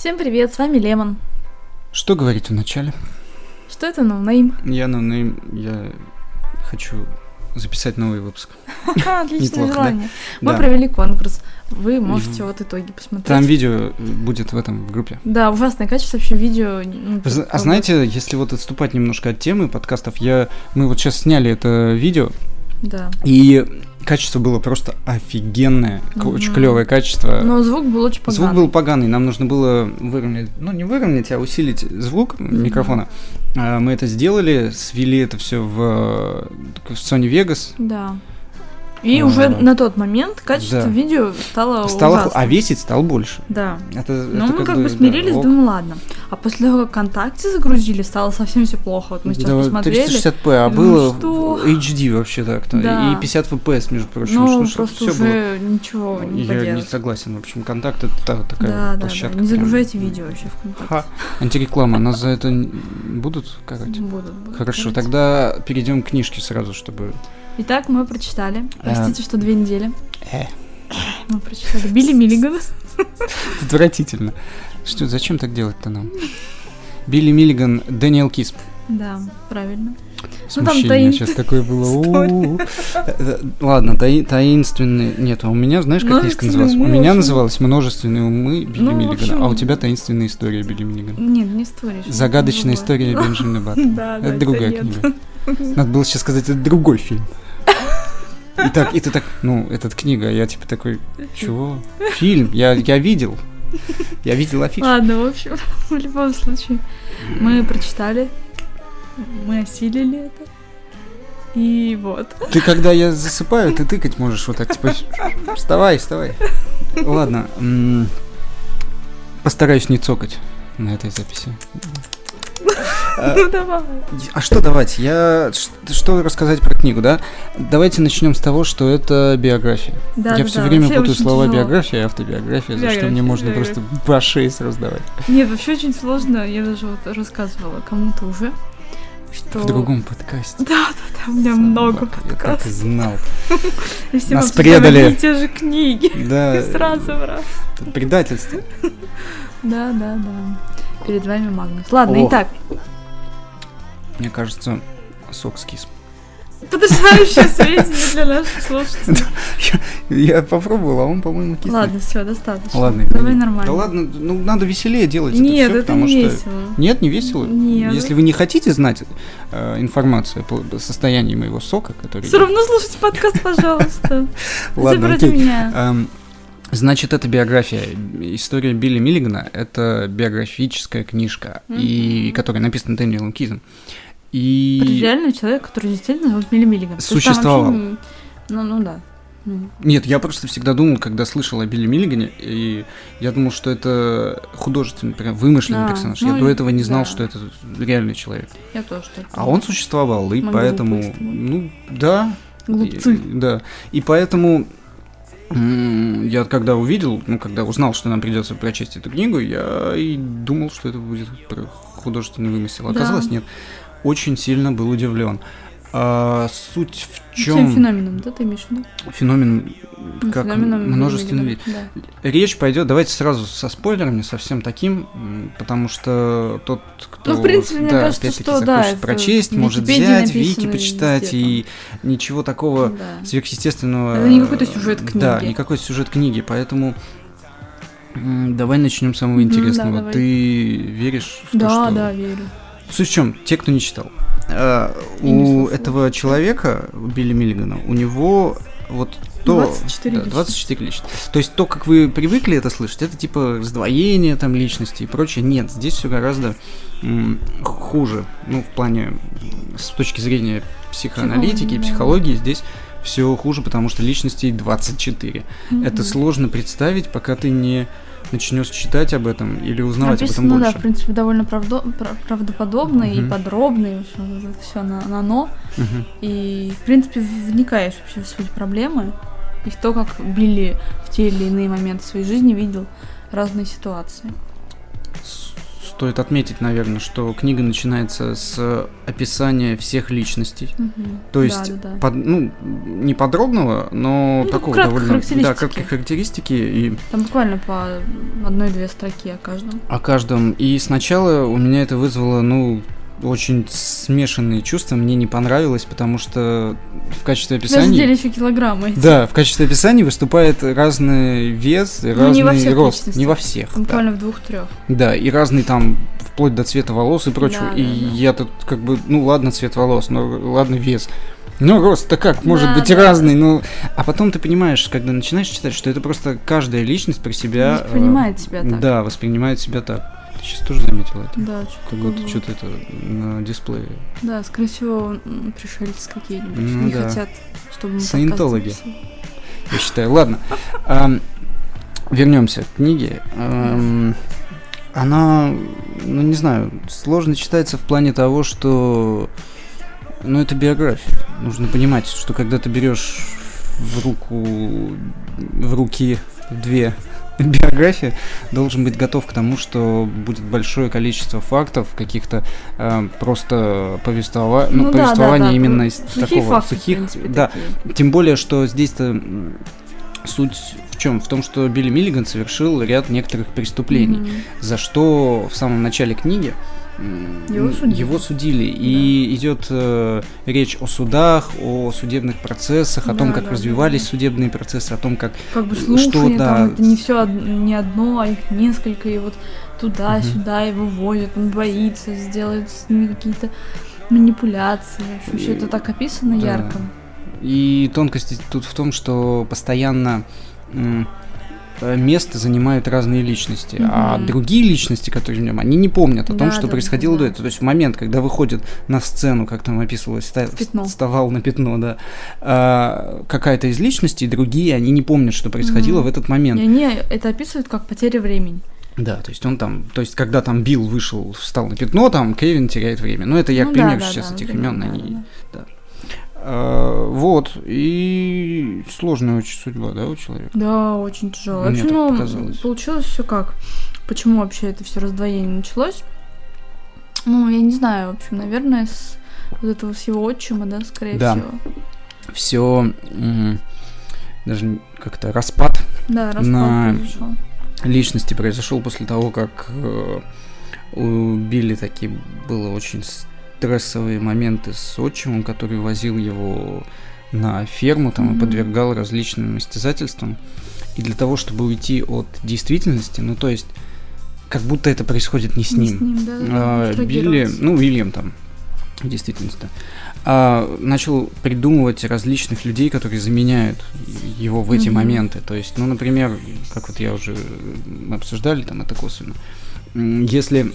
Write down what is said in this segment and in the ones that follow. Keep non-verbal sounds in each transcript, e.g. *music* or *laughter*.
Всем привет, с вами Лемон. Что говорить в начале? Что это noname? Я noname, я хочу записать новый выпуск. *laughs* Отличное желание. Мы провели конкурс. Вы можете вот итоги посмотреть. Там видео будет в этом в группе. Да, ужасное качество вообще видео. ну, А знаете, если вот отступать немножко от темы подкастов, я мы вот сейчас сняли это видео, Да. и качество было просто офигенное, к- очень клевое качество. Но звук был очень поганый. Звук был поганый, нам нужно было выровнять, ну не выровнять, а усилить звук микрофона. А, Мы это сделали, свели это все в, в Sony Vegas. Да. И А, уже на тот момент качество да. видео стало Стало, ужасным. а весить стал больше. Да. Это, Ну, это мы как бы, да, смирились, ок. думаю, ладно. А после того, как ВКонтакте загрузили, стало совсем все плохо. Вот мы сейчас Да, посмотрели. 360p, а было что? HD вообще так-то. Да. И 50 FPS, между прочим. Ну, что- просто всё было. уже ничего не Я не поделать. согласен. В общем, контакт это та- такая Да, да, да. площадка. Не прям. загружайте видео вообще ВКонтакте. Ха. Антиреклама, нас за это будут карать? Будут, будут Хорошо, тогда перейдем к книжке сразу, чтобы... Итак, мы прочитали. А. Простите, что две недели. Э. Мы прочитали Билли Миллигана. Отвратительно. Что, зачем так делать-то нам? Билли Миллиган, Дэниел Кисп. Да, правильно. Ну, там Смущение сейчас такое было. *laughs* Э, Ладно, таи- таинственный... Нет, а у меня, знаешь, как книжка Множественные называлась? У меня общем. называлась «Множественные умы Билли Ну, Миллигана», а у тебя «Таинственная история Билли Миллигана». Нет, не история. Загадочная история Бенджамина *laughs* Баттона. Это другая книга. Надо было сейчас сказать, это другой фильм. И так, и ты так, ну, этот книга, я типа такой, чего? Фильм, я, я видел. Я видел афишу. Ладно, в общем, *laughs* в любом случае, мы прочитали, мы осилили это. И вот. Ты когда я засыпаю, ты тыкать можешь вот так, типа, вставай, вставай. Ладно, постараюсь не цокать на этой записи. А, Ну давай. А что давать? Я что рассказать про книгу, да? Давайте начнем с того, что это биография. Да, я все время путаю слова биография и автобиография, за что мне можно просто по шее сразу давать. Нет, вообще очень сложно. Я даже вот рассказывала кому-то уже, что... В другом подкасте. Да, да, да, у меня много Собака, Я так и подкастов. знал. *laughs* И все Нас предали. одни и те же книги. Да, *laughs* Сразу, брат. это предательство. *laughs* Да, да, да. Перед вами Магнус. Ладно, О. итак, Мне кажется, сок скис. потрясающее сведения *laughs* для наших слушателей. Я попробовал, а он, по-моему, кислый. Ладно, все, достаточно. Ладно, Давай нормально. Да ладно, ну надо веселее делать Нет, это все, это потому не что... весело. Нет, не весело. Нет. Если вы не хотите знать э, информацию по состоянию моего сока, который... Все равно слушайте подкаст, пожалуйста. *laughs* Ладно, окей. меня. Значит, это биография. История Билли Миллигана — это биографическая книжка, и Мгм. которая написана Дэниелом Кизом. Это И... реальный человек, который действительно зовут Милли Миллиган. Существовал. вообще Ну, ну да. Ну, Нет, я просто всегда думал, когда слышал о Билли Миллигане, и я думал, что это художественный, прям вымышленный А, персонаж. ну я до и- этого не знал, да. что это реальный человек. Я тоже так. А он существовал, и Мы поэтому... Ну, да. Глупцы. И- да. И поэтому я когда увидел, ну, когда узнал, что нам придется прочесть эту книгу, я и думал, что это будет художественный вымысел. Да. Оказалось, нет. Очень сильно был удивлен. А, суть в Чем чем феноменом, да, ты имеешь в виду? феномен, Ну, как феноменом множественный вид. Миллигана, Речь пойдет, давайте сразу со спойлерами, совсем таким, потому что тот, кто, Ну, в принципе, мне да, кажется, опять-таки что да, прочесть, может взять, вики почитать, и ничего такого Да. сверхъестественного. Это не какой-то сюжет книги. Да, никакой сюжет книги, поэтому давай начнем с самого да, интересного. давай. Ты веришь в то, Да, что... да, верю. Суть в чем? Те, кто не читал. Э, у этого человека, у Билли Миллигана, у него вот то... 24 да, личности. 24 личности. То есть то, как вы привыкли это слышать, это типа раздвоение там личности и прочее. Нет, здесь все гораздо хуже. Ну, в плане, с точки зрения психоаналитики, Психологии, да. психологии, здесь все хуже, потому что личностей 24. Это Мгм. сложно представить, пока ты не начнешь читать об этом или узнавать об этом Написано, да, больше. в принципе, довольно правдо- пра- правдоподобно и Мгм. подробно, и все на, на «но». Мгм. И, в принципе, вникаешь вообще в суть проблемы и в то, как Билли в те или иные моменты своей жизни видел разные ситуации. Стоит отметить, наверное, что книга начинается с описания всех личностей. Мгм. То есть, Да, да, да. под- ну, не подробного, но Ну, такого довольно... Да, характеристики. краткие характеристики и Там буквально по одной-две строки о каждом. о каждом. И сначала у меня это вызвало, ну, очень смешанные чувства. Мне не понравилось, потому что в качестве описания... задели еще килограммы. эти. Да, в качестве описания выступает разный вес, Ну, разный не во всех рост. личностях. Не во всех. Там да. Буквально в двух-трех. Да, и разный там вплоть до цвета волос и прочего. Да, и да, да. я тут как бы, ну ладно, цвет волос, но ладно, вес. Ну, рост-то как, может Да, быть да. разный, ну... А потом ты понимаешь, когда начинаешь читать, что это просто каждая личность про себя... э, Воспринимает себя так. Да, воспринимает себя так. Ты сейчас тоже заметила это? Да, Как чё- будто что-то это на дисплее. Да, скорее всего, пришельцы какие-нибудь Ну не да. хотят, чтобы мы Саентологи. я считаю. Ладно. Вернемся к книге. Она, ну не знаю, сложно читается в плане того, что, ну это биография. Нужно понимать, что когда ты берешь в руку, в руки две *laughs* биографии, должен быть готов к тому, что будет большое количество фактов, каких-то э, просто повествова... ну, да, да, повествования да. именно из Сухие такого факты, сухих, принципе, да, такие. тем более, что здесь-то суть в чем? В том, что Билли Миллиган совершил ряд некоторых преступлений, Мгм. за что в самом начале книги Его судили. его судили. И идет э, речь о судах, о судебных процессах, о том, Да, как да, развивались да. судебные процессы, о том, как Как бы Что, слушание, да. там, это не все не одно, а их несколько, и вот туда-сюда его возят, он боится, сделают с ними какие-то манипуляции. Все это так описано Да. ярко. И тонкость тут в том, что постоянно э, место занимают разные личности, а Мгм. другие личности, которые в нем, они не помнят о том, Да, что да, происходило да, до этого. То есть в момент, когда выходит на сцену, как там описывалось, ста- пятно. вставал на пятно, да, а, какая-то из личностей, другие, они не помнят, что происходило Мгм. в этот момент. И они это описывают как потеря времени. Да, то есть он там, то есть когда там Билл вышел, встал на пятно, там Кевин теряет время. Ну это я Ну к примеру да, сейчас да, этих да, они да, а, вот, и сложная очень судьба, да, у человека? Да, очень тяжело. Мне Вообще, ну, показалось. получилось все как? Почему вообще это все раздвоение началось? Ну, я не знаю, в общем, наверное, с вот этого всего отчима, да, скорее Да. всего. Все, даже как-то распад Да, распад На- произошел. личности произошел после того, как э, у Билли такие было очень стрессовые моменты с отчимом, который возил его на ферму там и Мгм. подвергал различным истязательствам. И для того, чтобы уйти от действительности, ну то есть как будто это происходит не с Не ним. да, да, А, Билли, ну, Уильям там, в действительности, а, начал придумывать различных людей, которые заменяют его в эти Мгм. моменты. То есть, ну, например, как вот я уже мы обсуждали, там это косвенно. Если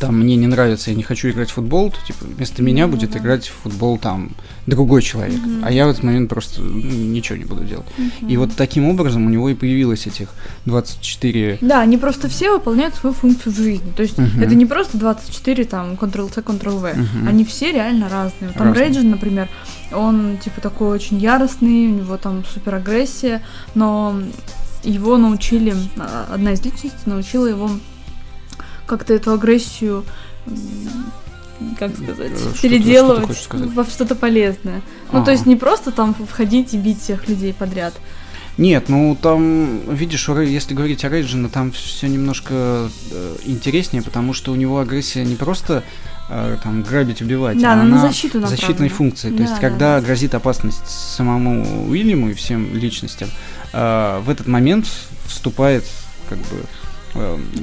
там мне не нравится, я не хочу играть в футбол, то типа вместо меня Ну, будет да. играть в футбол там другой человек, Мгм. а я в этот момент просто ну, ничего не буду делать. Мгм. И вот таким образом у него и появилось этих 24 Да, они просто все выполняют свою функцию в жизни. То есть Мгм. это не просто 24, там, Ctrl-C, Ctrl-V. Мгм. Они все реально разные. Вот Там Разные. Рейджин, например, он типа такой очень яростный, у него там супер агрессия, но его научили, а, одна из личностей научила его как-то эту агрессию как сказать, что переделывать что сказать? во что-то полезное. Ну, то есть не просто там входить и бить всех людей подряд. Нет, ну там, видишь, если говорить о Рейджина, там все немножко э, интереснее, потому что у него агрессия не просто э, там грабить, убивать, Да, а она на защиту защитной функции. То Да, есть, да, когда да. грозит опасность самому Уильяму и всем личностям, э, в этот момент вступает как бы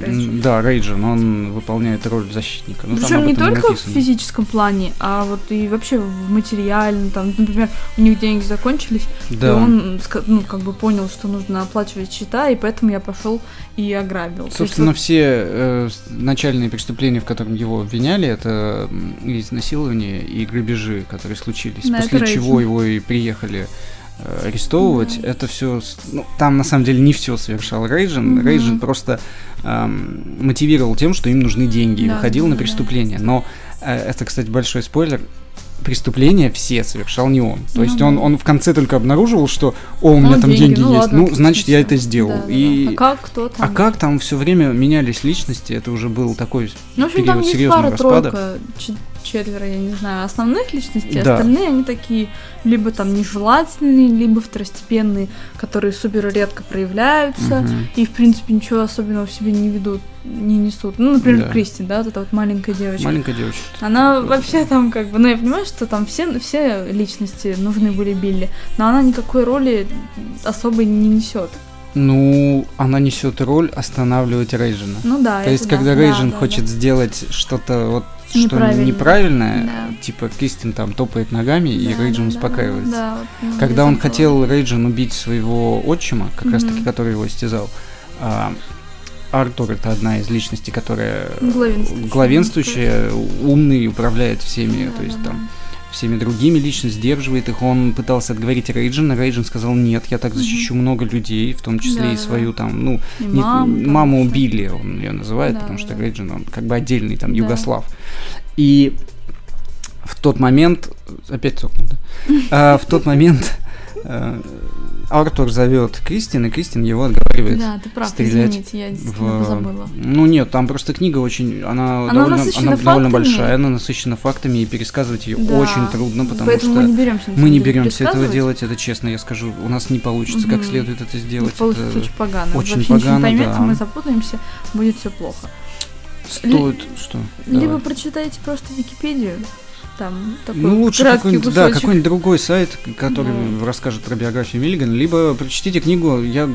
Рейджин. да, Рейджин, он выполняет роль защитника. Ну, Причем не только в написано. физическом плане, а вот и вообще в материальном. Там, например, у них деньги закончились, и Да. он ска- ну, как бы понял, что нужно оплачивать счета, и поэтому я пошел и ограбил. Есть Собственно, вот- все э, начальные преступления, в котором его обвиняли, это м, и и грабежи, которые случились. Да, После чего его и приехали э, арестовывать. Да. Это все, ну, там на самом деле не все совершал Рейджин. Мгм. Рейджин просто эм, мотивировал тем, что им нужны деньги, и Да, выходил да, на да. преступление. Но э, это, кстати, большой спойлер. преступления все совершал не он. То Ну есть да. он, он в конце только обнаруживал, что «О, у меня Ну, там деньги, ну есть, ладно, ну, значит, я это сделал». Да, да, да. И... А как, кто там? А как там все время менялись личности, это уже был такой Ну, в общем, период серьезного распада. тройка, четверо, я не знаю, основных личностей, Да. остальные они такие либо там нежелательные, либо второстепенные, которые супер редко проявляются Мгм. и, в принципе, ничего особенного в себе не ведут, не несут. Ну, например, Да. Кристи, да, вот эта вот маленькая девочка. Маленькая девочка. Она вообще там как бы, ну я понимаю, что там все, все личности нужны были Билли, но она никакой роли особой не несет. Ну, она несет роль останавливать Рейджина. Ну да. То есть, да, когда да, Рейджин да, хочет да. сделать что-то вот что Неправильное. неправильное, Да. типа Кристин там топает ногами, и Да, Рейджин да, да, успокаивается. да, вот, Когда он хотел Рейджин убить своего отчима, как раз таки, который его истязал, а, Артур это одна из личностей, которая Главенствующая. главенствующая, умный, управляет всеми, Да, то есть да, там всеми другими лично сдерживает их. Он пытался отговорить Рейджина, Рейджин сказал, нет, я так защищу много людей, в том числе и Да-да-да. свою там, ну, И не- маму, маму убили, он ее называет, Да, потому что да. Рейджин, он как бы отдельный там Да. югослав. И в тот момент, опять цокнул, да? А, в тот момент э, Артур зовет Кристин, и Кристин его отговаривает. Да, ты прав, стрелять извините, я в... забыла. Ну нет, там просто книга очень, она, Она довольно, насыщена она довольно большая, она насыщена фактами, и пересказывать ее Да. очень трудно, потому Поэтому что мы не беремся мы не беремся этого делать, это честно, я скажу, у нас не получится как Мгм. следует это сделать. Получится это очень погано. очень Вообще погано, поймете, да. мы запутаемся, будет все плохо. стоит, что? Либо Давай. прочитайте просто Википедию, там такой Ну, лучше краткий какой-нибудь, да, какой-нибудь другой сайт, который Да. расскажет про биографию Миллигана, либо прочтите книгу, я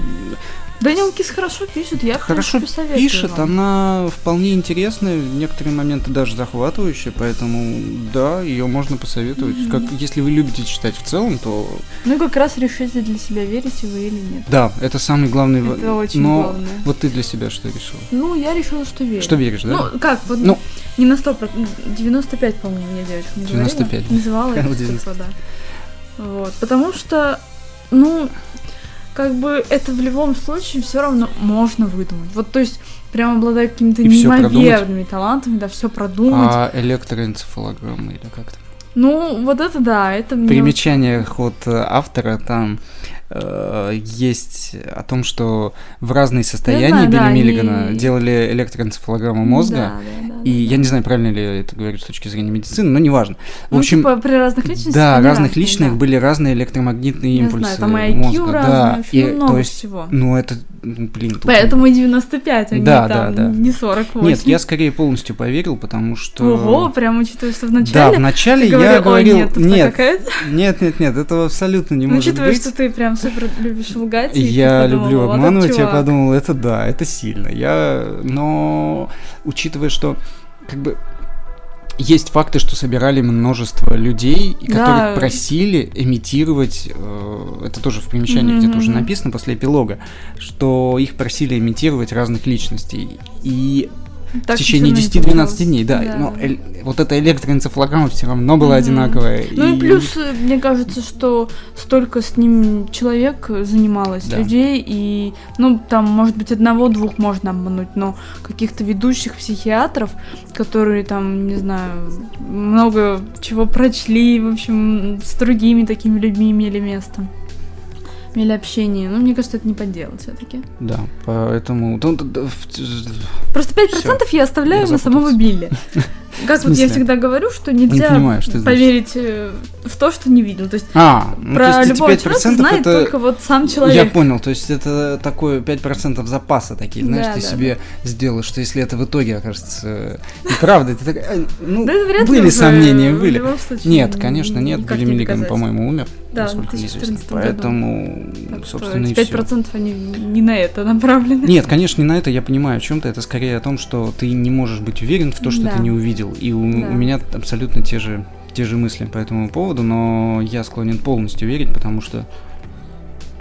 Дэниел Кис хорошо пишет, я хорошо пишет, вам. она вполне интересная, в некоторые моменты даже захватывающая, поэтому да, ее можно посоветовать. Мгм. Как, если вы любите читать в целом, то Ну и как раз решите для себя, верите вы или нет. да, это самый главный. в- Это очень Но главное. вот ты для себя что решила? Ну, я решила, что верю. Что веришь, да? Ну, как, вот Ну. не на 100%, 95, по-моему, мне девочка не 95. говорила. Называла *laughs* это цифру, да. Вот, потому что, ну, как бы это в любом случае все равно можно выдумать. Вот, то есть, прям обладая какими-то неимоверными талантами, да, все продумать. А электроэнцефалограмма или как-то? Ну, вот это да, это мне... В примечаниях от э, автора там э, есть о том, что в разные состояния знаю, Билли да, они- Миллигана делали электроэнцефалограмму мозга. Да, да, да, И да, я да. не знаю, правильно ли я это говорю с точки зрения медицины, но неважно. В Ну, общем, типа, при разных личностях да, разных разные, личных да. были разные электромагнитные Я импульсы знаю, там и IQ мозга. разный, да, в и, много то есть, всего. ну это, ну, блин, тут- Поэтому и 95, а не Да, там, да, да. не 48. Нет, я скорее полностью поверил, потому что... Ого, прям учитывая, что Да, вначале вначале ты я говорил, говорил, нет, нет, нет, нет, нет, этого абсолютно не Ну, может Учитывая, быть. что ты прям супер любишь лгать. Я подумала, люблю обманывать, я подумал, это да, это сильно. Я, но учитывая, что как бы есть факты, что собирали множество людей, Да. которых просили имитировать, э, это тоже в примечании Мгм, где-то уже написано после эпилога, что их просили имитировать разных личностей. И Так в течение всё равно не 10-12 получалось. дней, да, Да. но эль- вот эта электроэнцефалограмма все равно была Мгм. одинаковая. Ну и плюс, э, мне кажется, что столько с ним человек занималось, Да. людей, и, ну, там, может быть, одного-двух можно обмануть, но каких-то ведущих психиатров, которые там, не знаю, много чего прочли, в общем, с другими такими людьми имели место. Имели общение. Ну, мне кажется, это не подделать все-таки. Да, поэтому... ну, Просто 5% я оставляю я на самого. Билли. *laughs* Как вот я всегда говорю, что Не нельзя понимаю, что поверить э, в то, что не видел. То есть А, ну, про то есть любого человека 5% знает это... только вот сам человек. Я понял, то есть это такое 5% запаса такие, знаешь, Да, ты да, себе сделал, что если это в итоге окажется неправда, ты такая, «Ай, ну, Да были сомнения, были. Нет, конечно, нет, Билли не Миллиган, по-моему, умер, Да, в насколько мне известно, 2014 году. поэтому, Так собственно, и эти все. 5% они не на это направлены. Нет, конечно, не на это я понимаю о чем-то. Это скорее о том, что ты не можешь быть уверен в то, что Да. ты не увидел. И у, Да. у меня абсолютно те же, те же мысли по этому поводу, но я склонен полностью верить, потому что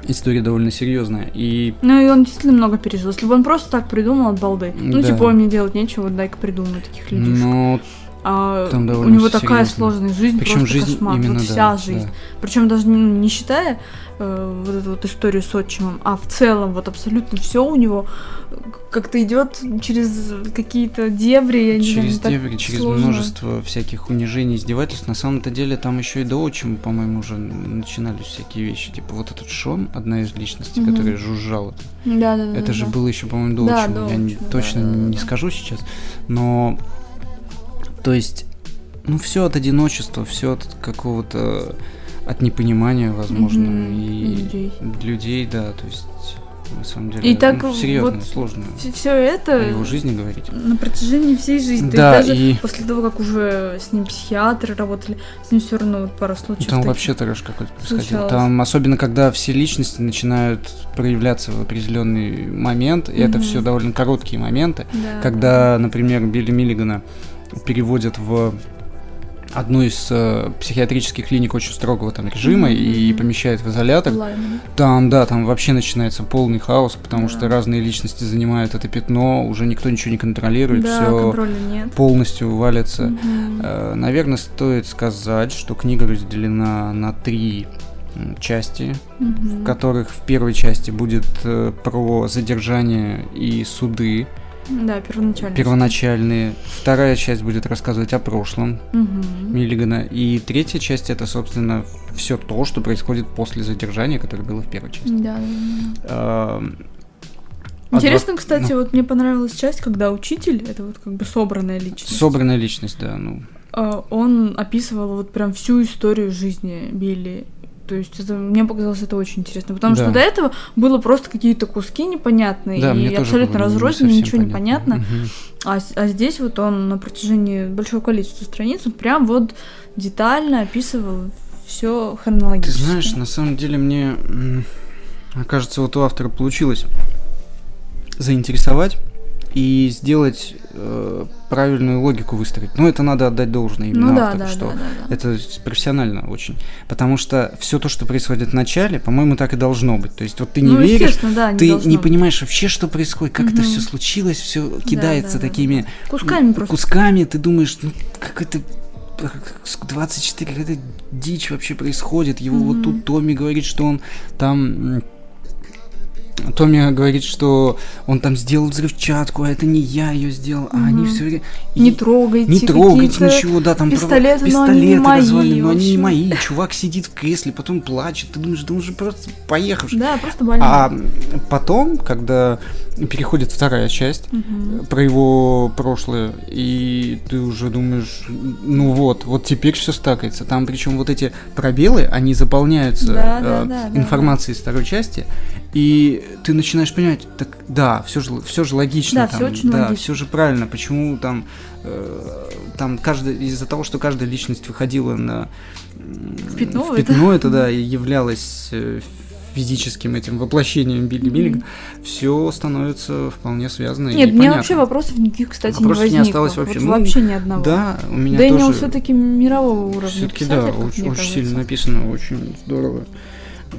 история довольно серьезная. И Ну и он действительно много пережил. Если бы он просто так придумал от балды. Ну, Да. типа, мне делать нечего, вот дай-ка придумаю таких людей. но А Там у него такая серьезно. сложная жизнь, Причем просто жизнь кошмар. именно, вот да, вся жизнь. да. Причем даже ну, не считая э, вот эту вот историю с отчимом, а в целом вот абсолютно все у него как-то идет через какие-то дебри, я не Через знаю, так дебри, через сложно. множество всяких унижений, издевательств. На самом-то деле там еще и до отчима, по-моему, уже начинались всякие вещи. Типа вот этот Шон, одна из личностей, Мгм. которая жужжала. Да, да, да. Это же да. было еще, по-моему, до Да, отчима. до Я не- отчима, да, точно да, да, не да. скажу сейчас. Но, то есть, ну, все от одиночества, все от какого-то, от непонимания, возможно, Мгм, и людей. людей, да, то есть, на самом деле, И так ну, серьезно, вот сложно Все это о его жизни говорить. на протяжении всей жизни. Да, даже и после того, как уже с ним психиатры работали, с ним все равно вот пара случаев. там вообще трэш какой-то происходил. случалось. Там, особенно, когда все личности начинают проявляться в определенный момент, и это Мгм. все довольно короткие моменты, Да, когда, например, Билли Миллигана переводят в одну из э, психиатрических клиник очень строгого там режима Мгм. и помещают в изолятор. Лайм, Там, да, там вообще начинается полный хаос, потому Да. что разные личности занимают это пятно, уже никто ничего не контролирует, да, все полностью валится. Мгм. Э, Наверное, стоит сказать, что книга разделена на три части, Мгм. в которых в первой части будет э, про задержание и суды Да, первоначально. первоначальные. Вторая часть будет рассказывать о прошлом Мгм. Миллигана. И третья часть это, собственно, все то, что происходит после задержания, которое было в первой части. Да. Эм, Интересно, адвок- кстати, ну, вот мне понравилась часть, когда учитель, это вот как бы собранная личность, собранная личность, да, ну. э, он описывал вот прям всю историю жизни Билли. То есть это, мне показалось это очень интересно, потому Да. что до этого было просто какие-то куски непонятные Да, и абсолютно было не ничего не понятно. Мгм. А, с- а здесь вот он на протяжении большого количества страниц он прям вот детально описывал все Ты хронологически. знаешь, на самом деле мне кажется, вот у автора получилось заинтересовать и сделать э, правильную логику выстроить. Ну, это надо отдать должное именно ну да, автору, да, что да, да, да. это профессионально очень. Потому что все то, что происходит в начале, по-моему, так и должно быть. То есть вот ты не ну, веришь, да, ты должно не быть. понимаешь вообще, что происходит, как это Мгм. все случилось, все кидается да, да, такими кусками просто. кусками, ты думаешь, ну, как это 24, какая-то дичь вообще происходит. Его вот Мгм. тут Томми говорит, что он там... Томми говорит, что он там сделал взрывчатку, а это не я ее сделал, а они все время... Не трогайте. Не трогайте ничего, да, там пистолеты, права- но они не пистолеты мои, но они не мои. Чувак сидит в кресле, потом плачет. Ты думаешь, да он же просто поехавший. Да, просто больно. А потом, когда переходит вторая часть, Мгм. про его прошлое, и ты уже думаешь, ну вот, вот теперь все стакается. Там причем вот эти пробелы, они заполняются Да, э, да, да, да, информацией из второй части, и ты начинаешь понимать, так да, все же, все же логично, Да, там, всё очень да, логично. все же правильно. Почему там, э, там каждая из-за того, что каждая личность выходила на В пятно в это. пятно это да, и являлась э, физическим этим воплощением Билли. Миллигана, все становится вполне связано. и Нет, мне понятно. вообще вопросов никаких, кстати, Вопросов не не возникло. осталось вообще. Вот Ну, вообще ни одного. Да, у меня Дэниел тоже. все-таки мирового уровня. Все-таки да, очень, очень кажется. сильно написано, очень здорово.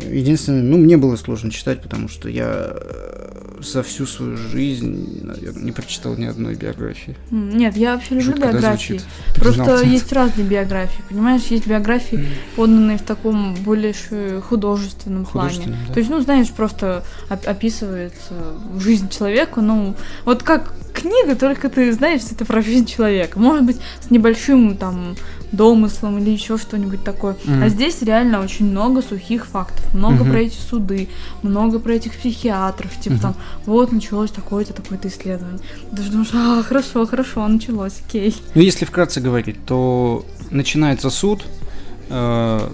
Единственное, ну, мне было сложно читать, потому что я э, за всю свою жизнь, наверное, не прочитал ни одной биографии. Нет, я вообще люблю Жутко, да, биографии. звучит? Просто есть разные биографии, понимаешь? Есть биографии, поданные в таком более ш- художественном плане. Да. То есть, ну, знаешь, просто оп- описывается жизнь человека, ну, вот как книга, только ты знаешь, это про жизнь человека. Может быть, с небольшим там домыслом или еще что-нибудь такое. Мгм. А здесь реально очень много сухих фактов, много Мгм. про эти суды, много про этих психиатров, типа Мгм. там, вот началось такое-то, такое-то исследование. Ты же думаешь, а, хорошо, хорошо, началось, окей. Ну, если вкратце говорить, то начинается суд, э,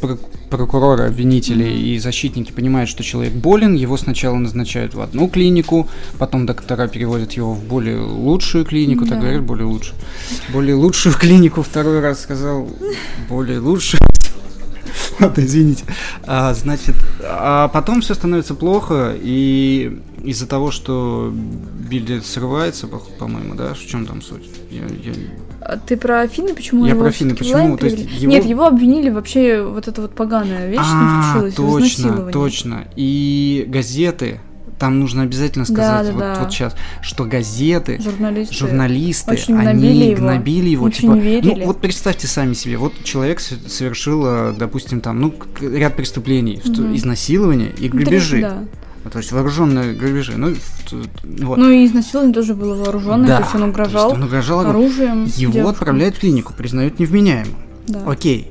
прок- прокуроры, обвинители Мгм. и защитники понимают, что человек болен, его сначала назначают в одну клинику, потом доктора переводят его в более лучшую клинику, так Да. говорят, более лучшую. Более лучшую *laughs* клинику, второй раз сказал, более лучшую. *laughs* Ладно, извините. А, значит, а потом все становится плохо, и из-за того, что Билли срывается, по- по-моему, да? В чем там суть? Я, я- А Ты про Афины, почему Я про в почему? То есть его- Нет, его обвинили вообще вот эта вот поганая вещь А, случилась, в точно, точно. И газеты там нужно обязательно Да, сказать, да, вот, да. вот сейчас, что газеты, Журналисты. журналисты, очень они гнобили его. гнобили его. Очень типа, не верили. Ну, вот представьте сами себе, вот человек совершил, э, допустим, там, ну, ряд преступлений, Мгм. изнасилования и грабежи. Да. Ну, То есть вооруженные грабежи. Ну, вот. Ну и изнасилование тоже было вооруженное, да, то есть он угрожал есть он угрожал, оружием. его девушкам. отправляют в клинику, признают невменяемым. Да. Окей.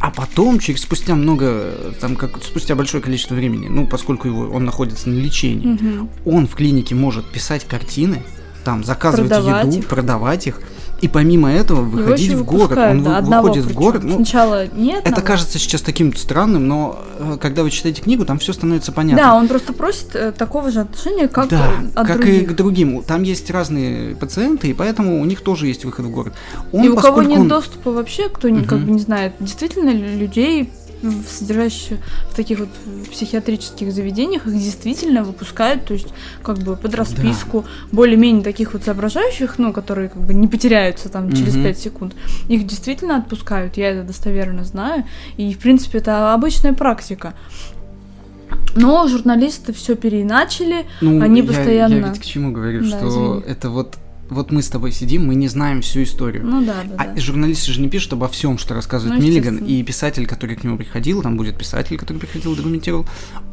А потом, через спустя много, там, как спустя большое количество времени, ну, поскольку его, он находится на лечении, Мгм. он в клинике может писать картины, там, заказывать Продавать еду, их. продавать их, и помимо этого Его выходить в город. выпускают, Он да, вы- одного выходит в город. Ну, Сначала нет. это кажется сейчас таким странным, но э, когда вы читаете книгу, там все становится Да, понятно. он просто просит э, такого же отношения, как да, от как других. и к другим. Там есть разные пациенты, и поэтому у них тоже есть выход в город. Он, и у кого нет он- доступа вообще, кто не, как бы не знает, действительно лю- людей, в- содержащих в таких вот психиатрических заведениях, их действительно выпускают, то есть как бы под расписку, более-менее таких вот соображающих, ну, которые как бы не потеряются там через Мгм. 5 секунд, их действительно отпускают, я это достоверно знаю, и в принципе это обычная практика. Но журналисты все переиначили, Ну, Они я- постоянно- Я ведь к чему говорю, Да, что извини. это вот... Вот мы с тобой сидим, мы не знаем всю историю. ну да, да, А да. журналисты же не пишут обо всем, что рассказывает Ну, Миллиган, и писатель, который к нему приходил, там будет писатель, который приходил, документировал,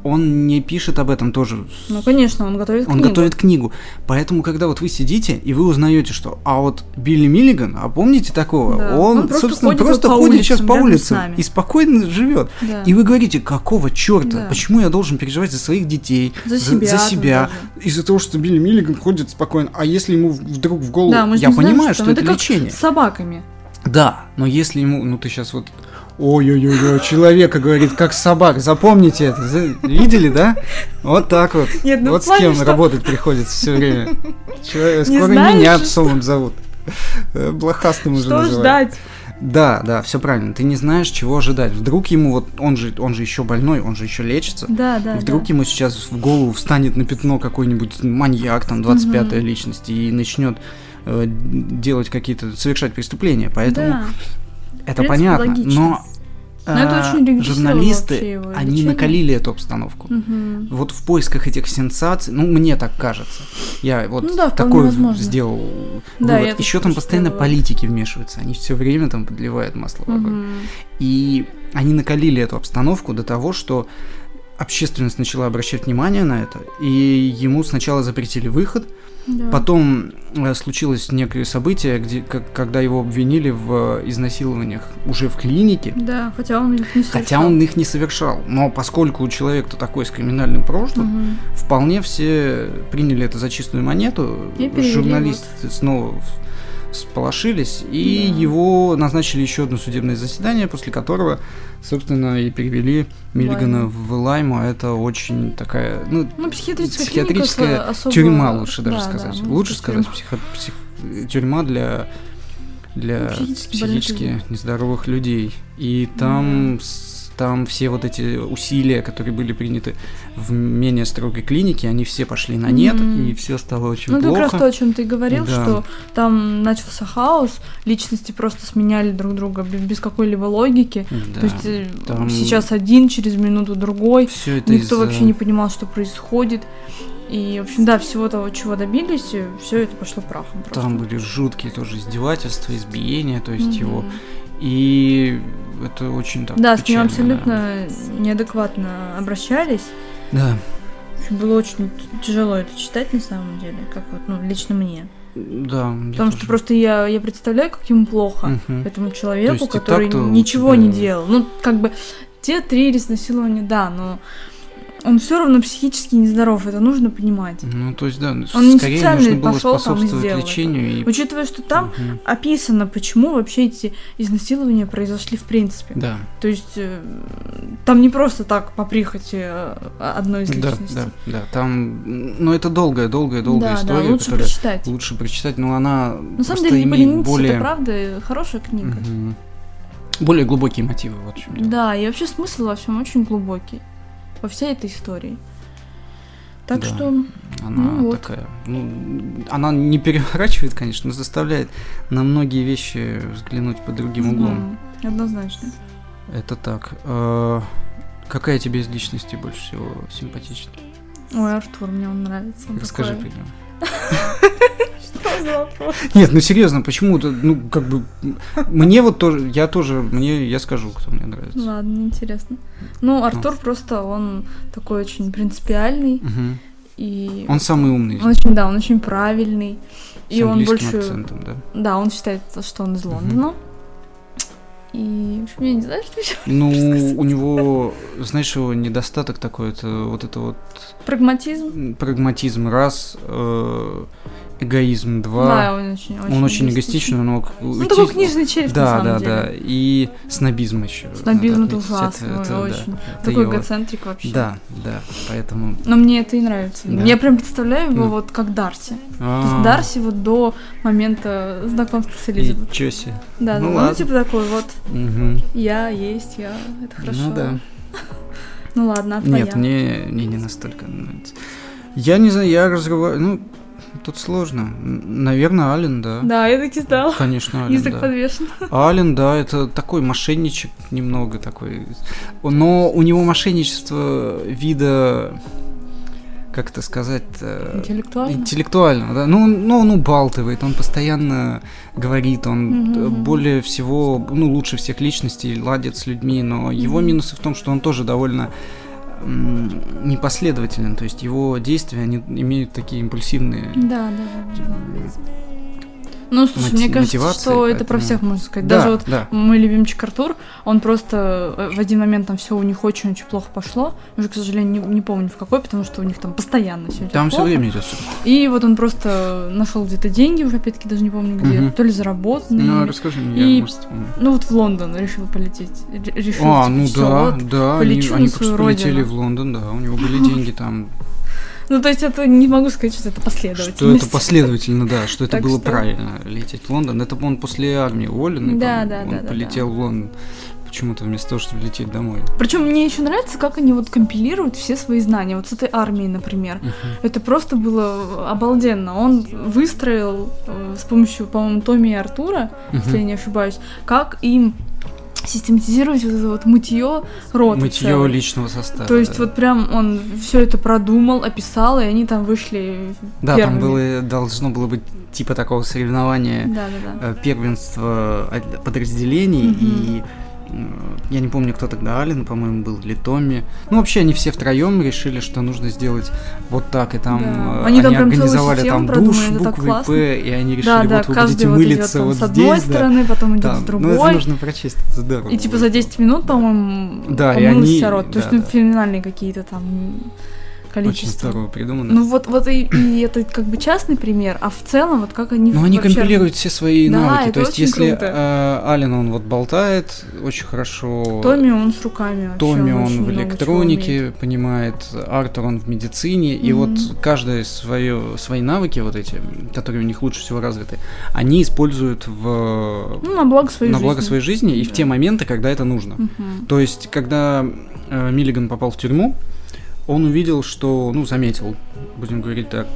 он не пишет об этом тоже. Ну, конечно, он готовит Он книгу. готовит книгу. Поэтому, когда вот вы сидите, и вы узнаете, что а вот Билли Миллиган, а помните такого? Да, Он, он просто собственно, ходит просто по ходит сейчас улицам по рядом с улицам и спокойно живет. Да. И вы говорите, какого черта? Да. Почему я должен переживать за своих детей? За себя За себя. Из-за того, что Билли Миллиган ходит спокойно. А если ему вдруг в голову... Да, мы же я не знаем, понимаю, что что, там. это, Это как лечение. С собаками. Да, но если ему, ну ты сейчас вот, ой-ой-ой, человека говорит, как собак, запомните это, видели, да? Вот так вот. Нет, ну вот в с плане, кем что- работать приходится все время. *laughs* Человек- Скоро знаешь, меня что- псовым зовут. Э, Блохастым уже Что называют. ждать? Да, да, все правильно. Ты не знаешь, чего ожидать. Вдруг ему вот он же, он же еще больной, он же еще лечится. Да, да, И вдруг да. ему сейчас в голову встанет на пятно какой-нибудь маньяк, там, 25-я Мгм. личность, и начнет э, делать какие-то, совершать преступления. Поэтому Да. это понятно. логично. Но, э, журналисты, его они лечение. накалили эту обстановку. Мгм. Вот в поисках этих сенсаций, ну, мне так кажется. Я вот Ну да, такой возможно. сделал Да, вывод. Еще там постоянно сделала. политики вмешиваются. Они все время там подливают масло в огонь. Мгм. И они накалили эту обстановку до того, что общественность начала обращать внимание на это, и ему сначала запретили выход, Да. потом э, случилось некое событие, где, как- когда его обвинили в изнасилованиях уже в клинике, Да, хотя он их не хотя совершал. он их не совершал. Но поскольку у человека-то такой с криминальным прошлым, Мгм. вполне все приняли это за чистую монету, И перевели журналисты снова сполошились, и Да. его назначили еще одно судебное заседание, после которого, собственно, и перевели Миллигана Лайму. в Лайму. А Это очень такая, ну, Ну, психиатрическая, психиатрическая особо- тюрьма, лучше даже Да, сказать. да, можно лучше сказать, психо- псих- тюрьма для для Психически больных психически нездоровых людей. И там, с- там все вот эти усилия, которые были приняты в менее строгой клинике, они все пошли на нет, Мгм. и все стало очень Ну, это как плохо. раз то, о чем ты говорил, Да. что там начался хаос, личности просто сменяли друг друга бе- без какой-либо логики. Да, То есть э, там- сейчас один, через минуту другой. все это Никто вообще не понимал, что происходит. И, в общем, да, всего того, чего добились, все это пошло прахом. Просто. Там были жуткие тоже издевательства, избиения, то есть Мгм. его. И это очень так Да, с ним печально, абсолютно неадекватно обращались. Да. В общем, было очень тяжело это читать на самом деле, как вот, ну, лично мне. Да, Потому что тоже. просто я, я представляю, как ему плохо. Мгм. этому человеку, есть который ничего тебя- не делал. Ну, как бы те три изнасилования, да, но он все равно психически нездоров, это нужно понимать. Ну, то есть, да, Он не скорее специально нужно было там и способствовать сделал лечению и... Учитывая, что там Мгм. описано, почему вообще эти изнасилования произошли в принципе. Да, То есть э, там не просто так по прихоти э, одной из да, личностей. да, да, там, ну, это долгая, долгая, долгая да, история, да, лучше прочитать. лучше прочитать, но она На самом деле, не поленитесь, более... это правда хорошая книга. Мгм. Более глубокие мотивы, вот в чем дело. Да, и вообще смысл во всем очень глубокий. Во всей этой истории. Так Да. что Она Ну вот. такая, ну, она не переворачивает, конечно, но заставляет на многие вещи взглянуть под другим углом. Мгм. Однозначно. Это так. Э, Какая тебе из личностей больше всего симпатична? Ой, Артур, мне он нравится. Он Расскажи такой- про него. *laughs* Нет, ну серьезно, почему-то, ну, как бы, мне вот тоже, я тоже, мне, я скажу, кто мне нравится. Ладно, интересно. Ну, Артур просто, он такой очень принципиальный. И Он самый умный. он очень, да, он очень правильный. И он больше... акцентом, да. Да, он считает, что он из. Лондона. И, в общем, я не знаю, что еще. Ну, у него, знаешь, его недостаток такой, это вот это вот Прагматизм. прагматизм раз, э, эгоизм два. Да, он очень, очень он очень эгоистичный, но Ну, такой книжный череп, Да, на самом да, деле. да. И снобизм еще. Снобизм это ужасно, ой, да, очень. это Такой его- эгоцентрик вообще. Да, да, поэтому... Но мне это и нравится. Да. Я прям представляю его Ну. вот как Дарси. То А, есть Дарси вот до момента знакомства с Элизабет. И чё се? Да, ну да, ладно. ну типа такой вот Мгм. я есть, я, это хорошо. Ну да. *laughs* Ну ладно, а твоя? Нет, мне, мне не настолько нравится. Я не знаю, я разрываю... Ну, тут сложно. Наверное, Ален, да. Да, я таки знала. Конечно, Ален, Язык да. подвешен. Ален, да, это такой мошенничек немного такой. Но у него мошенничество вида, как это сказать, Интеллектуально. интеллектуально, да. Ну, ну, он убалтывает, он постоянно говорит, он мгм. более всего, ну, лучше всех личностей ладит с людьми, но его Мгм. минусы в том, что он тоже довольно непоследователен, то есть его действия, они имеют такие импульсивные Да, да, да, да. Ну, слушай, мне кажется, что это про всех можно сказать. Да, Даже вот да. мой любимчик Артур, он просто э, в один момент там все у них очень-очень плохо пошло. Уже, к сожалению, не, не помню в какой, потому что у них там постоянно все Там все время идет. И вот он просто нашел где-то деньги, уже опять-таки даже не помню где, Мгм. то ли заработанные. Ну, расскажи мне, И- я, может, вспомню. Ну вот в Лондон решил полететь. Решил, А, типа, ну да, вот. да, они, они просто свою полетели родину. в Лондон, да, у него были деньги там. *laughs* Ну, то есть это не могу сказать, что это последовательность. Что это последовательно, да, что это было правильно, лететь в Лондон. Это он после армии уволен, Да, да, он полетел в Лондон почему-то вместо того, чтобы лететь домой. Причем мне еще нравится, как они вот компилируют все свои знания. Вот с этой армией, например. Это просто было обалденно. Он выстроил э, с помощью, по-моему, Томми и Артура, если я не ошибаюсь, как им систематизировать вот это вот мытье рота. Мытье личного состава. То есть да. вот прям он все это продумал, описал, и они там вышли Да, первыми. там было, должно было быть типа такого соревнования Да, да, да. э, первенства от- подразделений, Мгм. и я не помню, кто тогда Ален, по-моему, был, или Томми. Ну, вообще, они все втроем решили, что нужно сделать вот так, и там Да. э, Они там организовали там душ, буквы. П, и они решили, Да, да, вот вы будете вот мылиться вот с одной здесь, да. стороны, потом идет Там. с Ну, другой. это нужно прочесть, это здорово. И типа за 10 минут, по-моему, Да, и помылся они- рот. То есть, да, ну, да. феноменальные какие-то там Очень количества. здорово придумано. Ну вот, вот и, и это как бы частный пример, а в целом вот как они Но они вообще- компилируют все свои Да, навыки. То есть, очень если круто. э, Ален, он вот болтает очень хорошо. Томми, он с руками вообще. Томми, он очень в электронике понимает, Артур, он в медицине, и Мгм. вот каждый свое, свои навыки, вот эти, которые у них лучше всего развиты, они используют в, Ну, на благо своей на жизни. благо своей жизни и в Да. те моменты, когда это нужно. Мгм. То есть, когда э, Миллиган попал в тюрьму, он увидел, что, ну, заметил, будем говорить так,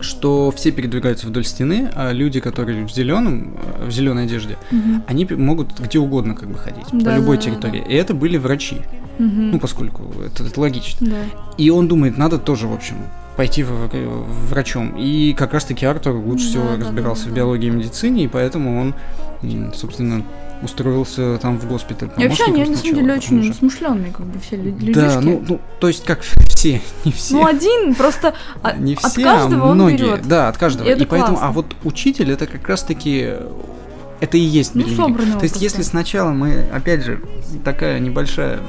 что все передвигаются вдоль стены, а люди, которые в зеленом, в зеленой одежде, Мгм. они могут где угодно как бы ходить, по Да, любой да, территории. И это были врачи, Мгм. ну, поскольку это, это логично. Да. И он думает, надо тоже, в общем, пойти в, в- врачом. И как раз-таки Артур лучше Да, всего да, разбирался да, в да. биологии и медицине, и поэтому он, собственно, устроился там в госпиталь. И вообще они, на самом деле, очень уже- смышленные, как бы все лю- людишки. Да, ну, ну, то есть как *laughs* все, не все. Ну, один просто а- не от все, каждого а он многие. берет. Да, от каждого. И И поэтому, классно. а вот учитель это как раз-таки это и есть Ну, То есть, просто. если сначала мы, опять же, такая небольшая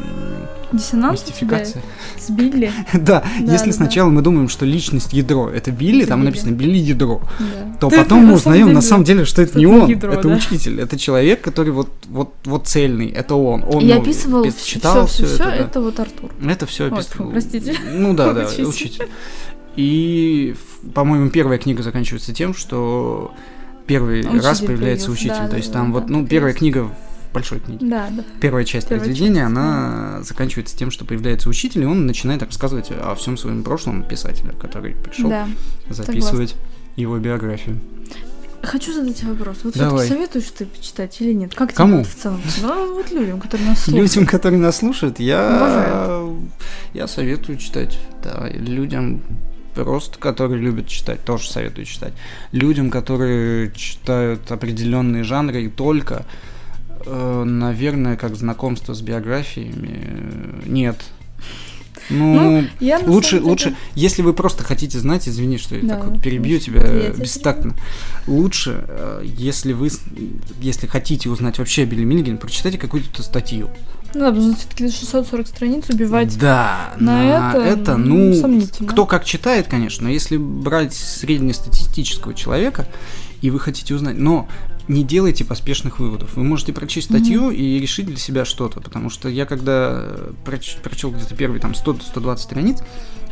Диссонанс мистификация. с Билли. *laughs* Да, Да, если да, сначала мы думаем, что личность ядро это Билли, Это там Билли. написано Билли ядро, то потом мы узнаем деле- на самом деле, что это не он, ядро, это да. учитель, это человек, который вот вот вот цельный, это он. Он Я описывал все, читал все, все, это, да. это вот Артур. Это все описывал. простите. Ну да, *laughs* да, Учитель. И, по-моему, первая книга заканчивается тем, что первый Учитель раз появляется появился, учитель. да, То есть да, там да, вот, ну, первая книга в большой книге. Да, да. Первая часть Первая произведения, часть, она заканчивается тем, что появляется учитель, и он начинает рассказывать о всем своем прошлом писателя, который пришел Да. записывать его биографию. хочу задать вопрос. Вот Давай. все-таки советуешь ты почитать или нет? Как Кому? тебе в целом? Ну, вот людям, которые нас слушают. Людям, которые нас слушают, я, Уважаю. я советую читать. Да, людям просто, которые любят читать, тоже советую читать. Людям, которые читают определенные жанры и только, наверное, как знакомство с биографиями, э, нет. *laughs* Ну, Ну, Я на лучше, деле- лучше, если вы просто хотите знать, извини, что я Да, так вот перебью тебя Я бестактно. Лучше, э, если вы, если хотите узнать вообще о Билли Миллигане, прочитайте какую-то статью. Ну да, потому что все-таки 640 страниц убивать. Да, на это, ну, м, сомнительно. кто как читает, конечно, но если брать среднестатистического человека, и вы хотите узнать, но не делайте поспешных выводов. Вы можете прочесть статью и решить для себя что-то, потому что я когда э, проч- прочел где-то первые там 100-120 страниц,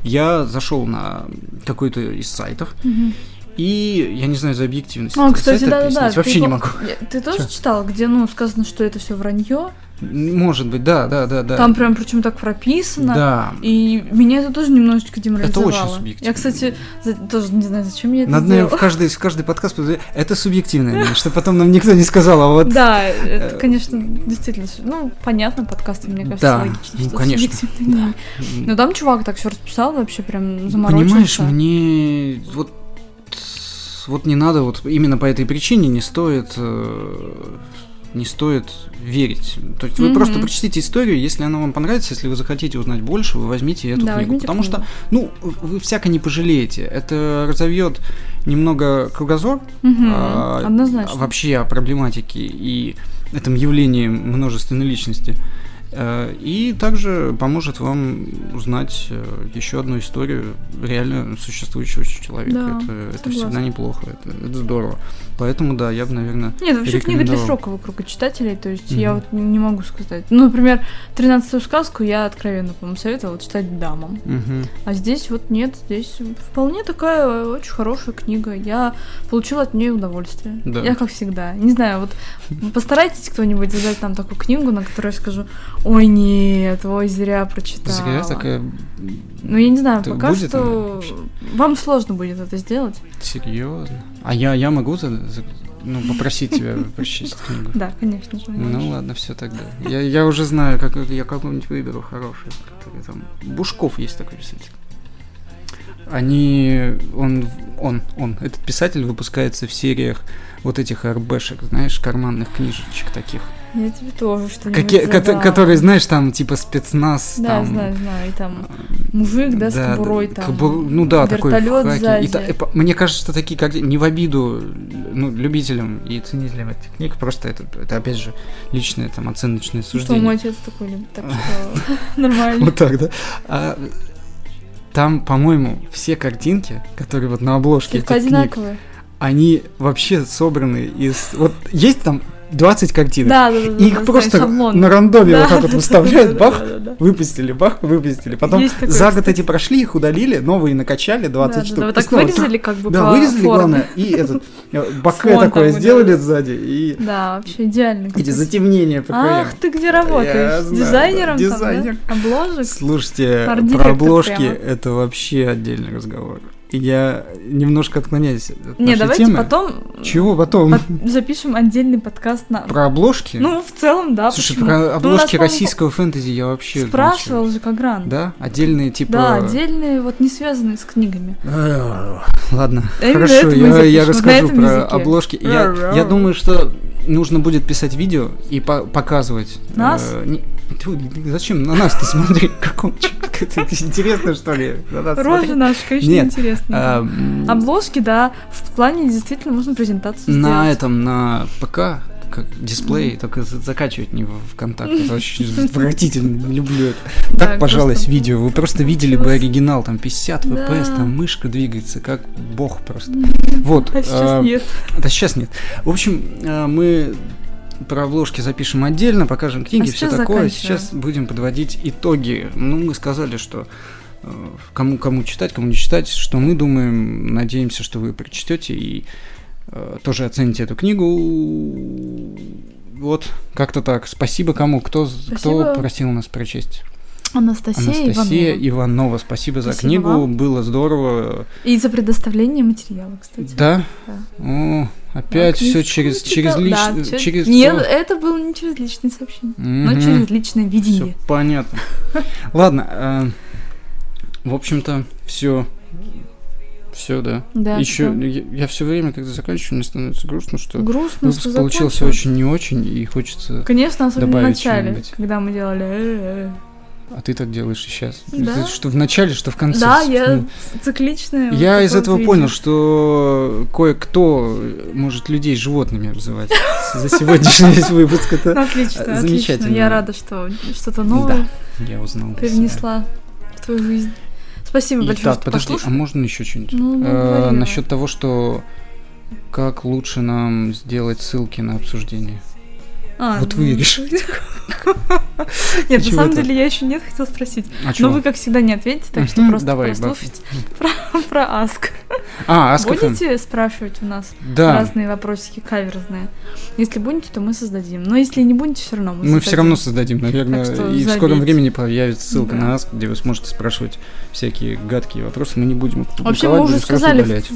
я зашел на какой-то из сайтов, Мгм. и я не знаю за объективность. А, кстати, да-да-да. объяснить, ты Вообще не по- могу. Ты тоже Чё? читал, где, ну, сказано, что это все вранье? Может быть, да, да, да, да. Там прям причем так прописано. Да. И меня это тоже немножечко деморализовало. очень субъективно. Я, кстати, за- тоже не знаю, зачем я это Надо наверное, в каждый, в каждый подкаст это субъективное *laughs* что потом нам никто не сказал, а вот... Да, это, конечно, действительно, ну, понятно, подкасты, мне кажется, Да, логично, ну, конечно. М, Но там чувак так все расписал, вообще прям заморочился. Понимаешь, мне вот вот не надо, вот именно по этой причине не стоит э, не стоит верить. То есть вы Мгм. просто прочтите историю, если она вам понравится, если вы захотите узнать больше, вы возьмите эту Да, книгу. Потому книгу. что, ну, вы всяко не пожалеете. Это разовьет немного кругозор Мгм, а, Однозначно. вообще о проблематике и этом явлении множественной личности. Э, И также поможет вам узнать э, еще одну историю реально существующего человека. Да, это, это всегда неплохо, это, это здорово. Поэтому да, я бы, наверное. Нет, вообще книга для широкого круга читателей, то есть я Мгм. вот не могу сказать. Ну, например, тринадцатую сказку я откровенно, по-моему, советовала читать дамам. Мгм. А здесь вот нет, здесь вполне такая очень хорошая книга. Я получила от нее удовольствие. Да. Я как всегда. Не знаю, вот постарайтесь кто-нибудь задать нам такую книгу, на которую я скажу, ой, нет, ой, зря прочитала. Зря такая Ну, я не знаю, Так пока что она вам сложно будет это сделать. серьезно. А я, я могу за- ну, попросить тебя *laughs* прочесть книгу? Да, конечно же. Ну ладно, все тогда. Я, я уже знаю, как я какой-нибудь выберу который там. Бушков есть такой писатель. Они, он, он, он, этот писатель выпускается в сериях вот этих РБшек, знаешь, карманных книжечек таких. Я тебе тоже что-нибудь Какие, задам. которые, знаешь, там типа спецназ, Да, там. знаю, знаю. И там мужик, да, с Да, кобурой да, там. кобур- ну да, такой в сзади. И та- и мне кажется, что такие, как не в обиду ну, любителям и ценителям этих книг, просто это, это опять же личное там оценочное Ну что, суждение. мой отец такой любит, так *laughs* что *laughs* нормально. Вот так, да? А, там, по-моему, все картинки, которые вот на обложке этих книг, одинаковые. они вообще собраны из... Вот есть там 20 картинок, Да, да, да. и их да, просто шаблон. на рандоме Да, вот так *laughs* вот выставляют, бах, да, да, выпустили, бах, выпустили. Потом Есть такое, за год кстати. эти прошли, их удалили, новые накачали, 20 Да, да, штук. да, и так снова вырезали как бы Да, вырезали, форме. главное, и этот э, *laughs* Фон такое сделали сзади, и Да, вообще идеально. *laughs* эти затемнения по. Ах, ты где работаешь? Дизайнером дизайнер. Обложек? Слушайте, про обложки это вообще отдельный разговор. Я немножко отклоняюсь от Не, давайте темы. потом Чего потом? под- запишем отдельный подкаст на... Про обложки? Ну, в целом, да, Слушай, почему? про Ну, обложки по-моему, российского фэнтези я вообще Спрашивал же Кагран. Да? Отдельные типа... Да, отдельные, вот не связанные с книгами. Э, Ладно, Именно хорошо, я, я расскажу про языке. обложки. Я, я думаю, что нужно будет писать видео и по- показывать. Нас? э, не- зачем на нас-то смотреть? *laughs* Каком это интересно, что ли? на нас Рожа смотреть? наша, конечно, Нет, интересная. А, м, Обложки, да, в плане действительно можно презентацию на сделать. этом, на ПК, как дисплей, только за- закачивать не в ВКонтакте. Это очень *laughs* *laughs* отвратительно, не люблю это. Да, Так, пожалуйста, просто- видео. Вы просто видели бы оригинал, там 50 Да. FPS, там мышка двигается, как бог просто. Вот. А сейчас а, нет. Да сейчас нет. В общем, э, мы про обложки запишем отдельно, покажем книги, А все такое. Сейчас будем подводить итоги. Ну, мы сказали, что э, кому кому читать, кому не читать, что мы думаем, надеемся, что вы прочтете и э, тоже оцените эту книгу. Вот, как-то так. Спасибо кому, кто, кто Спасибо. просил нас прочесть. Анастасия, Анастасия Иванова. Иванова. Спасибо, за Спасибо книгу, вам. было здорово. И за предоставление материала, кстати. Да? Да. О, Опять Так, все не через, через, лич- Да, чё- через Нет, то- это было не через личные сообщения, но Мгм. через личное Всё видение. понятно. *laughs* Ладно, э, в общем-то, все. Все, да. Да, Еще всё. я, все время, когда заканчиваю, мне становится грустно, что грустно, выпуск что получился закончилось. очень не очень, и хочется. Конечно, особенно в начале, когда мы делали. А ты так делаешь и сейчас. Да. Что в начале, что в конце. Да, я Ну, цикличная. вот Я такое из этого вот понял, что кое-кто может людей животными обзывать *laughs* за сегодняшний весь выпуск. Ну, Это отлично, отлично. замечательно. Я рада, что что-то новое я узнал. привнесла в твою жизнь. Спасибо большое, Итак, что подожди, а можно еще что-нибудь? Ну, ну, Э. Насчет того, что как лучше нам сделать ссылки на обсуждение. А, вот ну, вы решите. *laughs* Нет, на самом деле я еще нет, хотела спросить. А Но вы, как всегда, не ответите, так что просто давай, прослушайте про, Аск. А, Ask.fm. Будете спрашивать у нас разные вопросики каверзные? Если будете, то мы создадим. Но если не будете, все равно мы мы все равно создадим, наверное, и в скором времени появится ссылка на Ask, где вы сможете спрашивать всякие гадкие вопросы. Мы не будем Вообще, мы уже сказали в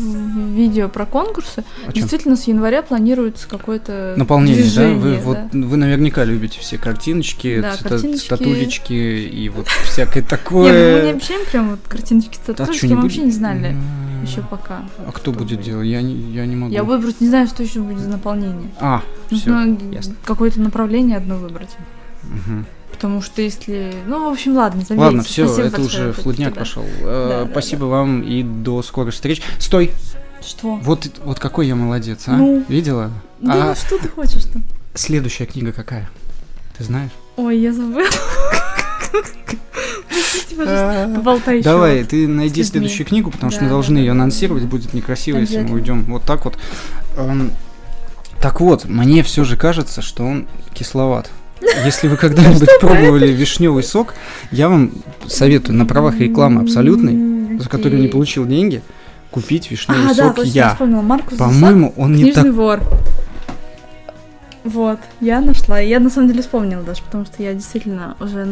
видео про конкурсы. Чём? Действительно, с января планируется какое-то Наполнение, да? Вы. Вот, вы наверняка любите все картиночки, Да, цвета- картиночки. статулечки и вот всякое *laughs* Не, ну мы не такое. обещаем прям вот картиночки А чё, не мы вообще не знали М, еще пока. А кто будет делать? Я не, я не могу. Я буду просто не знаю, что еще будет за наполнение. А, все. Нужно ясно. какое-то направление одно выбрать. Потому что если... Ну, в общем, ладно, забейте. Ладно, все, Спасибо это уже флудняк да. пошел. Да, да, Спасибо вам и до скорых встреч. Стой! Что? Вот, вот какой я молодец, а? Ну. Видела? Да А ну что ты хочешь-то? Следующая книга какая? Ты знаешь? Ой, я забыла. Простите, пожалуйста. А. Давай, ты найди следующую книгу, потому что мы должны ее анонсировать, будет некрасиво, если мы уйдем вот так вот. Так вот, мне все же кажется, что он кисловат. Если вы когда-нибудь пробовали вишневый сок, я вам советую на правах рекламы абсолютной, за которую не получил деньги, купить вишневый сок я По-моему, он не так. Вот, я нашла. Я на самом деле вспомнила даже, потому что я действительно уже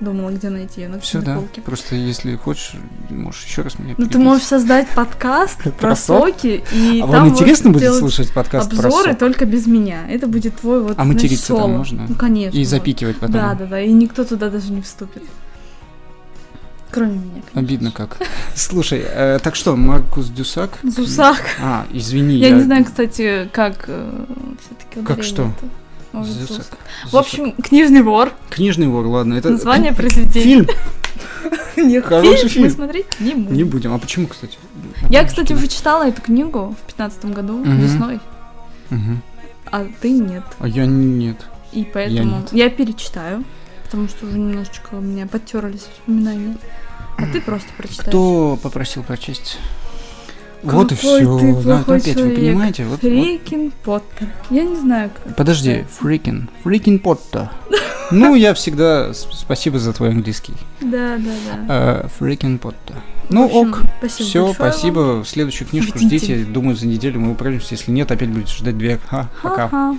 думала, где найти ее на Все, да. полке. Просто если хочешь, можешь еще раз меня Ну, ты можешь создать подкаст Про про сок? соки, и А вам интересно будет слушать подкаст про обзоры только без меня. Это будет твой вот, А материться там можно? Ну, конечно. И запикивать потом. Да, да, да. И никто туда даже не вступит. Кроме меня, конечно. Обидно как. *laughs* Слушай, э, так что, Маркус Дюсак? Зусак. А, извини, Я, не знаю, кстати, как все-таки Как что? Зусак. Зюсак. В общем, книжный вор. Книжный вор, ладно. Это Название произведения. Фильм? *laughs* Нет, Хороший фильм фильм. мы смотреть не будем. Не будем. А почему, кстати? Я, кстати, прочитала эту книгу в пятнадцатом году, Мгм. весной, Мгм. а ты нет. А я нет. И поэтому нет. я, перечитаю, потому что уже немножечко у меня подтерлись воспоминания. А ты просто прочитаешь. Кто попросил прочесть? Вот и Какой все. ты плохой опять, вы понимаете? Вот, вот. Фрикин Поттер. Я не знаю, как. Подожди, фрикин. Фрикин Потто. Ну, я всегда... Спасибо за твой английский. Да, да, да. Фрикин Потто. Ну, общем, ок. Спасибо Все, большое спасибо. Следующую книжку Ждите. ждите. Думаю, за неделю мы управимся. Если нет, опять будете ждать две. Ха, пока. Ха-ха.